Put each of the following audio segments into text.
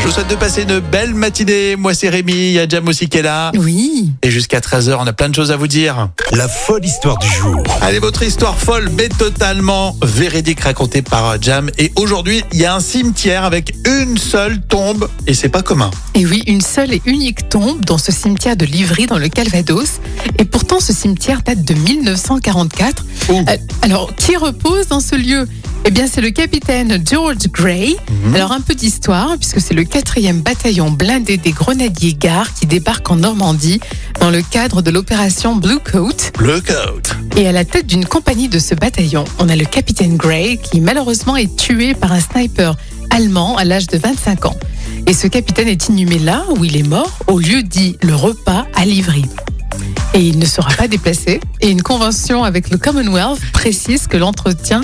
Je vous souhaite de passer une belle matinée. Moi, c'est Rémi. Il y a Jam aussi qui est là. Oui. Et jusqu'à 13h, on a plein de choses à vous dire. La folle histoire du jour. Allez, votre histoire folle, mais totalement véridique racontée par Jam. Et aujourd'hui, il y a un cimetière avec une seule tombe. Et c'est pas commun. Et oui, une seule et unique tombe dans ce cimetière de Livry dans le Calvados. Et pourtant, ce cimetière date de 1944. Ouh. Euh, alors, qui repose dans ce lieu? Eh bien, c'est le capitaine George Gray. Alors, un peu d'histoire, puisque c'est le 4e bataillon blindé des grenadiers gares qui débarque en Normandie dans le cadre de l'opération Blue Coat. Le code. Et à la tête d'une compagnie de ce bataillon, on a le capitaine Gray qui malheureusement est tué par un sniper allemand à l'âge de 25 ans. Et ce capitaine est inhumé là où il est mort, au lieu dit le repas à Livry. Et il ne sera pas déplacé. Et une convention avec le Commonwealth précise que l'entretien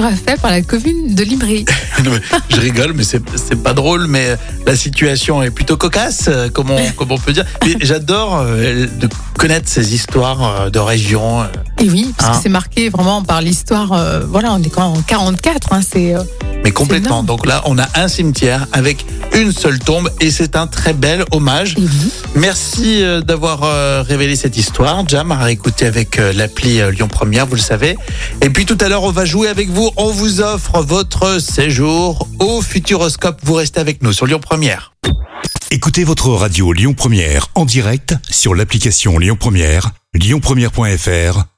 sera fait par la commune de mais Je rigole, mais c'est pas drôle. Mais la situation est plutôt cocasse, euh, comme on, comme on peut dire. J'adore euh, de connaître ces histoires euh, de région. euh. Et oui, parce Hein? que c'est marqué vraiment par l'histoire. euh, voilà, on est quand même en 44. hein, c'est euh, Mais complètement. Donc là, on a un cimetière avec une seule tombe et c'est un très bel hommage. Merci euh, d'avoir euh, révélé cette histoire. Jam à réécouter avec euh, l'appli Lyon Première, vous le savez. Et puis tout à l'heure, on va jouer avec vous. On vous offre votre séjour au Futuroscope. Vous restez avec nous sur Lyon Première. Écoutez votre radio Lyon Première en direct sur l'application Lyon Première, lyonpremière.fr